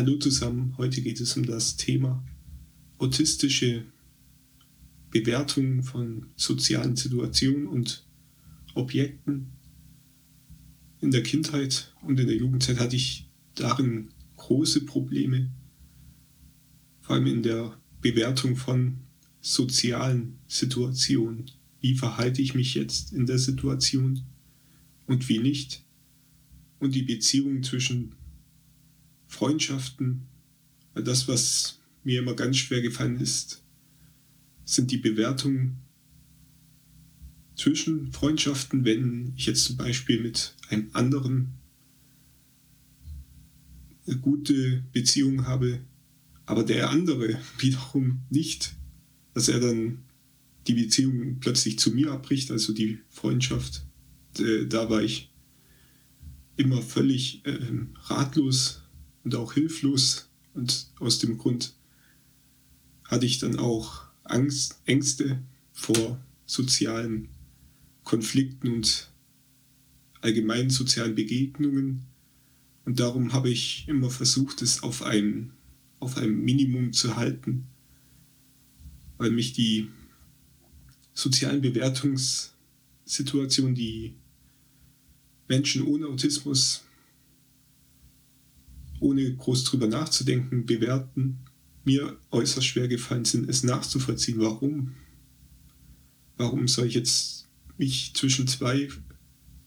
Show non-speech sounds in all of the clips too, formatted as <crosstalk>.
Hallo zusammen, heute geht es um das Thema autistische Bewertung von sozialen Situationen und Objekten. In der Kindheit und in der Jugendzeit hatte ich darin große Probleme, vor allem in der Bewertung von sozialen Situationen. Wie verhalte ich mich jetzt in der Situation und wie nicht? Und die Beziehung zwischen Freundschaften, das, was mir immer ganz schwer gefallen ist, sind die Bewertungen zwischen Freundschaften, wenn ich jetzt zum Beispiel mit einem anderen eine gute Beziehung habe, aber der andere <laughs> wiederum nicht, dass er dann die Beziehung plötzlich zu mir abbricht, also die Freundschaft, äh, da war ich immer völlig äh, ratlos und auch hilflos. Und aus dem Grund hatte ich dann auch Angst, Ängste vor sozialen Konflikten und allgemeinen sozialen Begegnungen. Und darum habe ich immer versucht, es auf ein, auf ein Minimum zu halten, weil mich die sozialen Bewertungssituationen, die Menschen ohne Autismus ohne groß drüber nachzudenken, bewerten, mir äußerst schwer gefallen sind, es nachzuvollziehen. Warum? Warum soll ich jetzt mich zwischen zwei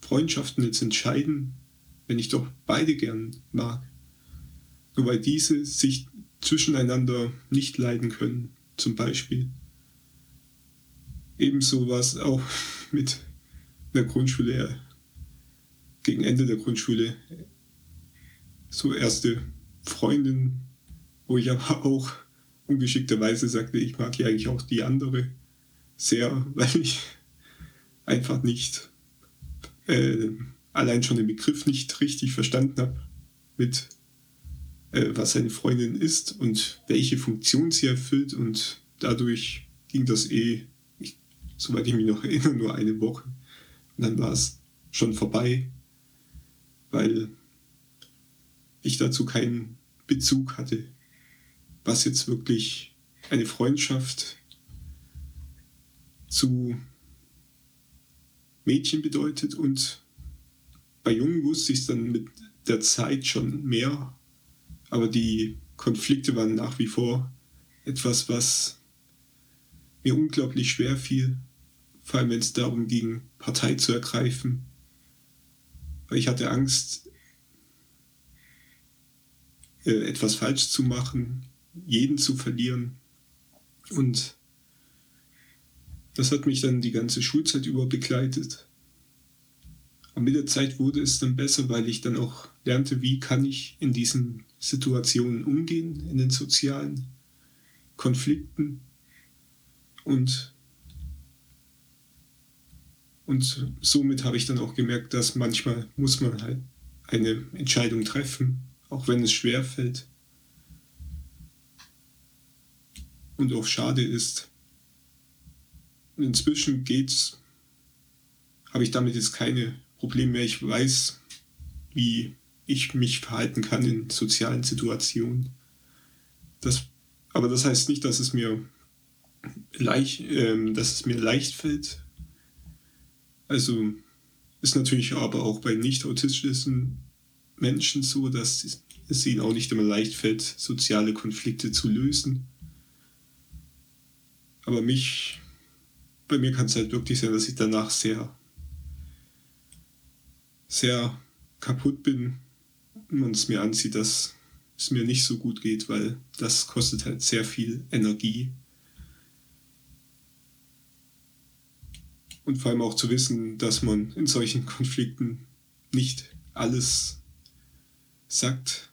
Freundschaften jetzt entscheiden, wenn ich doch beide gern mag? Nur weil diese sich zwischeneinander nicht leiden können, zum Beispiel. Ebenso war es auch <laughs> mit der Grundschule, gegen Ende der Grundschule so erste Freundin, wo ich aber auch ungeschickterweise sagte, ich mag ja eigentlich auch die andere sehr, <laughs> weil ich einfach nicht äh, allein schon den Begriff nicht richtig verstanden habe mit äh, was eine Freundin ist und welche Funktion sie erfüllt. Und dadurch ging das eh, ich, soweit ich mich noch <laughs> erinnere, nur eine Woche. Und dann war es schon vorbei, weil ich dazu keinen Bezug hatte, was jetzt wirklich eine Freundschaft zu Mädchen bedeutet. Und bei Jungen wusste ich es dann mit der Zeit schon mehr, aber die Konflikte waren nach wie vor etwas, was mir unglaublich schwer fiel, vor allem wenn es darum ging, Partei zu ergreifen, weil ich hatte Angst, äh, etwas falsch zu machen, jeden zu verlieren. Und das hat mich dann die ganze Schulzeit über begleitet. Aber mit der Zeit wurde es dann besser, weil ich dann auch lernte, wie kann ich in diesen Situationen umgehen, in den sozialen Konflikten. Und, und somit habe ich dann auch gemerkt, dass manchmal muss man halt eine Entscheidung treffen auch wenn es schwer fällt und auch schade ist. Inzwischen geht's, habe ich damit jetzt keine Probleme mehr. Ich weiß, wie ich mich verhalten kann in sozialen Situationen. Das, aber das heißt nicht, dass es mir leicht, äh, dass es mir leicht fällt. Also ist natürlich aber auch bei nicht autistischen Menschen so, dass es ihnen auch nicht immer leicht fällt, soziale Konflikte zu lösen. Aber mich, bei mir kann es halt wirklich sein, dass ich danach sehr, sehr kaputt bin und es mir ansieht, dass es mir nicht so gut geht, weil das kostet halt sehr viel Energie. Und vor allem auch zu wissen, dass man in solchen Konflikten nicht alles sagt,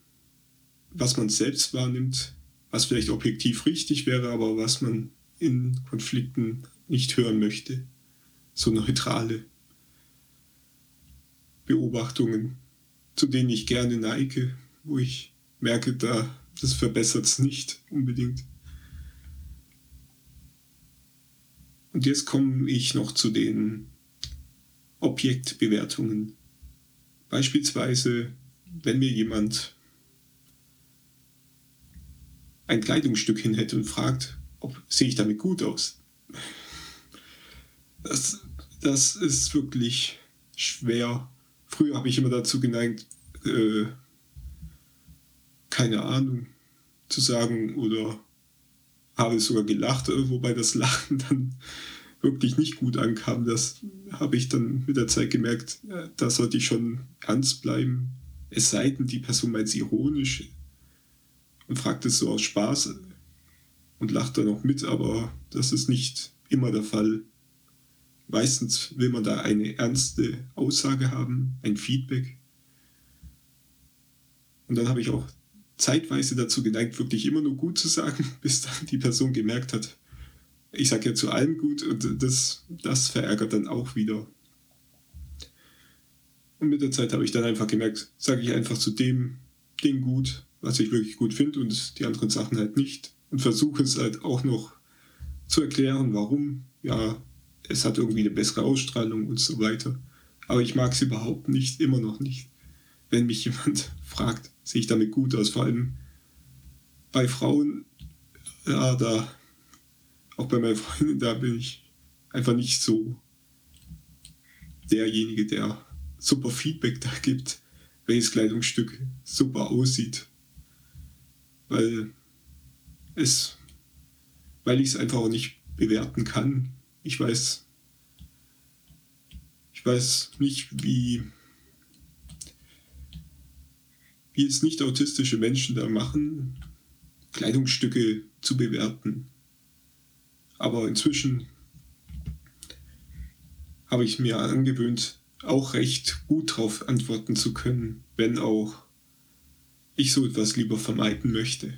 was man selbst wahrnimmt, was vielleicht objektiv richtig wäre, aber was man in Konflikten nicht hören möchte. So neutrale Beobachtungen, zu denen ich gerne neige, wo ich merke, da das verbessert es nicht unbedingt. Und jetzt komme ich noch zu den Objektbewertungen. Beispielsweise wenn mir jemand ein Kleidungsstück hinhält und fragt, ob sehe ich damit gut aus. Das, das ist wirklich schwer. Früher habe ich immer dazu geneigt, äh, keine Ahnung zu sagen oder habe sogar gelacht, äh, wobei das Lachen <laughs> dann wirklich nicht gut ankam. Das habe ich dann mit der Zeit gemerkt, äh, da sollte ich schon ernst bleiben. Es sei denn, die Person meint es ironisch und fragt es so aus Spaß und lacht dann auch mit, aber das ist nicht immer der Fall. Meistens will man da eine ernste Aussage haben, ein Feedback. Und dann habe ich auch zeitweise dazu geneigt, wirklich immer nur gut zu sagen, <laughs> bis dann die Person gemerkt hat, ich sage ja zu allem gut und das, das verärgert dann auch wieder. Und mit der Zeit habe ich dann einfach gemerkt, sage ich einfach zu dem Ding gut, was ich wirklich gut finde und die anderen Sachen halt nicht. Und versuche es halt auch noch zu erklären, warum. Ja, es hat irgendwie eine bessere Ausstrahlung und so weiter. Aber ich mag es überhaupt nicht, immer noch nicht. Wenn mich jemand <laughs> fragt, sehe ich damit gut aus. Vor allem bei Frauen, ja, da, auch bei meinen Freunden, da bin ich einfach nicht so derjenige, der super Feedback da gibt, welches Kleidungsstück super aussieht. Weil es, weil ich es einfach auch nicht bewerten kann. Ich weiß, ich weiß nicht, wie, wie es nicht autistische Menschen da machen, Kleidungsstücke zu bewerten. Aber inzwischen habe ich mir angewöhnt, auch recht gut darauf antworten zu können, wenn auch ich so etwas lieber vermeiden möchte.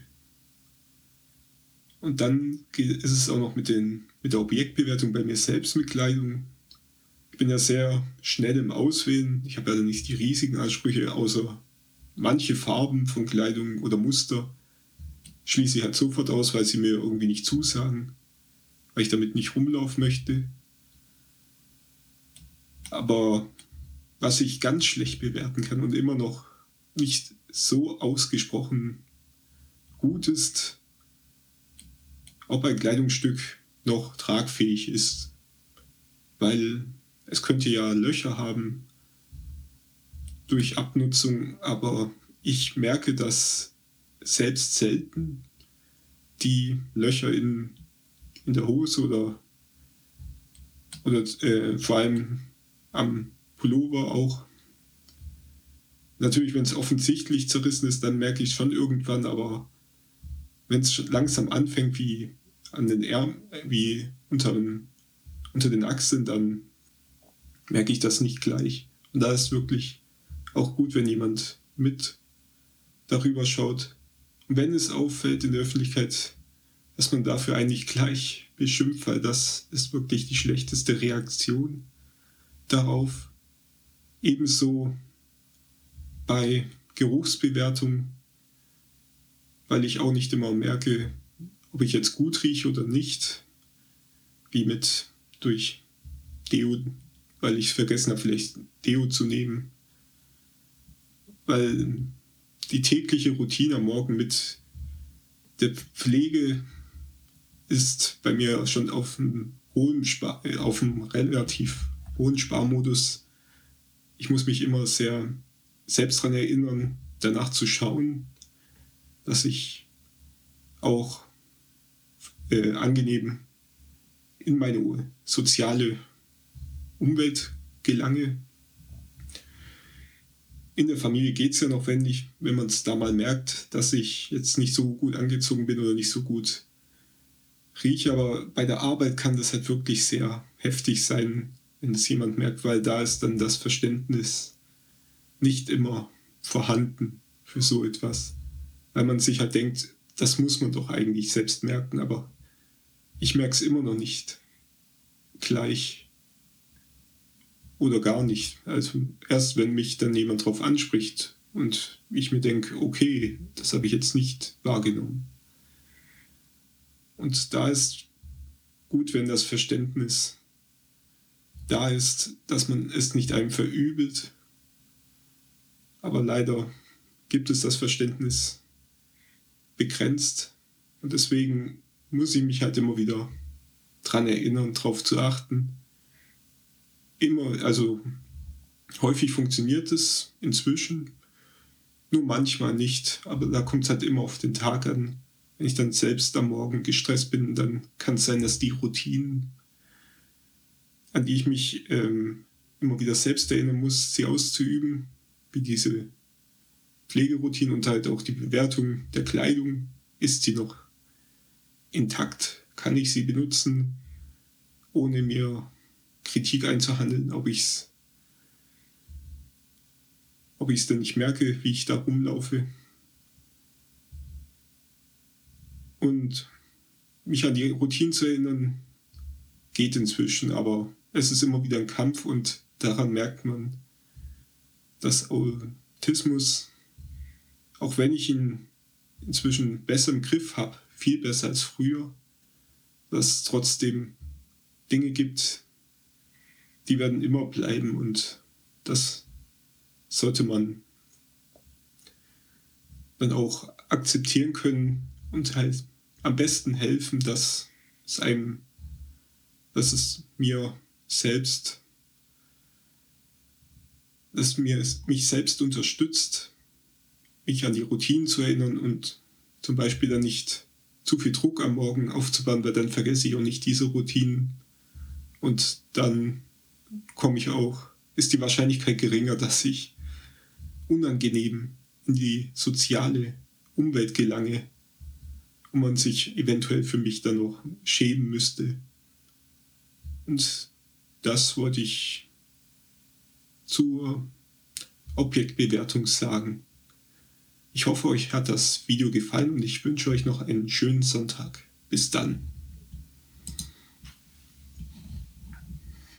Und dann ist es auch noch mit, den, mit der Objektbewertung bei mir selbst mit Kleidung. Ich bin ja sehr schnell im Auswählen. Ich habe ja nicht die riesigen Ansprüche, außer manche Farben von Kleidung oder Muster schließe ich halt sofort aus, weil sie mir irgendwie nicht zusagen, weil ich damit nicht rumlaufen möchte. Aber was ich ganz schlecht bewerten kann und immer noch nicht so ausgesprochen gut ist, ob ein Kleidungsstück noch tragfähig ist. Weil es könnte ja Löcher haben durch Abnutzung, aber ich merke, dass selbst selten die Löcher in, in der Hose oder, oder äh, vor allem am Pullover auch. Natürlich, wenn es offensichtlich zerrissen ist, dann merke ich schon irgendwann, aber wenn es langsam anfängt, wie an den Ärmeln, wie unter, den, unter den Achseln, dann merke ich das nicht gleich. Und da ist wirklich auch gut, wenn jemand mit darüber schaut. Und wenn es auffällt in der Öffentlichkeit, dass man dafür eigentlich gleich beschimpft, weil das ist wirklich die schlechteste Reaktion darauf. Ebenso bei Geruchsbewertung, weil ich auch nicht immer merke, ob ich jetzt gut rieche oder nicht, wie mit durch Deo, weil ich vergessen habe, vielleicht Deo zu nehmen. Weil die tägliche Routine am Morgen mit der Pflege ist bei mir schon auf einem hohen Spar auf einem relativ hohen Sparmodus. Ich muss mich immer sehr selbst daran erinnern, danach zu schauen, dass ich auch äh, angenehm in meine soziale Umwelt gelange. In der Familie geht es ja noch, wenn, wenn man es da mal merkt, dass ich jetzt nicht so gut angezogen bin oder nicht so gut rieche. Aber bei der Arbeit kann das halt wirklich sehr heftig sein, wenn es jemand merkt, weil da ist dann das Verständnis nicht immer vorhanden für so etwas. Weil man sich halt denkt, das muss man doch eigentlich selbst merken, aber ich merke es immer noch nicht gleich oder gar nicht. Also erst wenn mich dann jemand drauf anspricht und ich mir denke, okay, das habe ich jetzt nicht wahrgenommen. Und da ist gut, wenn das Verständnis da ist, dass man es nicht einem verübelt. Aber leider gibt es das Verständnis begrenzt Und deswegen muss ich mich halt immer wieder dran erinnern, darauf zu achten. Immer, also häufig funktioniert es inzwischen, nur manchmal nicht. Aber da kommt es halt immer auf den Tag an. Wenn ich dann selbst am Morgen gestresst bin, dann kann es sein, dass die Routinen, an die ich mich ähm, immer wieder selbst erinnern muss, sie auszuüben, wie diese Pflegeroutine und halt auch die Bewertung der Kleidung, ist sie noch intakt? Kann ich sie benutzen, ohne mir Kritik einzuhandeln, ob ich es ob ich es denn nicht merke, wie ich da rumlaufe. Und mich an die Routine zu erinnern, geht inzwischen, aber es ist immer wieder ein Kampf und daran merkt man, dass Autismus, auch wenn ich ihn inzwischen besser im Griff habe, viel besser als früher, dass es trotzdem Dinge gibt, die werden immer bleiben und das sollte man dann auch akzeptieren können und halt am besten helfen, dass es einem, dass es mir selbst, dass mir mich selbst unterstützt, mich an die Routinen zu erinnern und zum Beispiel dann nicht zu viel Druck am Morgen aufzubauen, weil dann vergesse ich auch nicht diese Routinen und dann komme ich auch, ist die Wahrscheinlichkeit geringer, dass ich unangenehm in die soziale Umwelt gelange und man sich eventuell für mich dann noch schämen müsste. Und das wollte ich zur Objektbewertung sagen. Ich hoffe, euch hat das Video gefallen und ich wünsche euch noch einen schönen Sonntag. Bis dann.